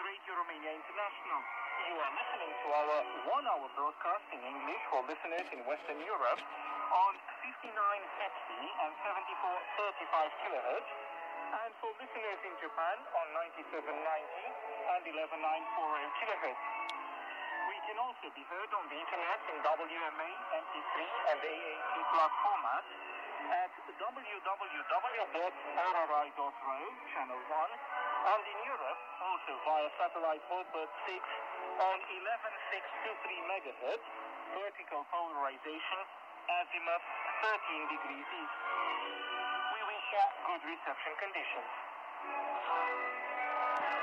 Radio Romania International. You are listening to our one-hour broadcast in English for listeners in Western Europe on 5950 and 7435 kilohertz, and for listeners in Japan on 9790 and 11940 kilohertz. We can also be heard on the internet in WMA, MP3, and AAC plus format at www.rri.ro, channel 1, and in Europe also via satellite Hotbird 6 on 11623 megahertz, vertical polarization, azimuth 13 degrees east. We wish you good reception conditions.